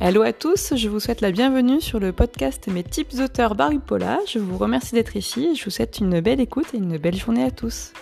Hello à tous, je vous souhaite la bienvenue sur le podcast Mes tips auteurs Baripola. Je vous remercie d'être ici et je vous souhaite une belle écoute et une belle journée à tous.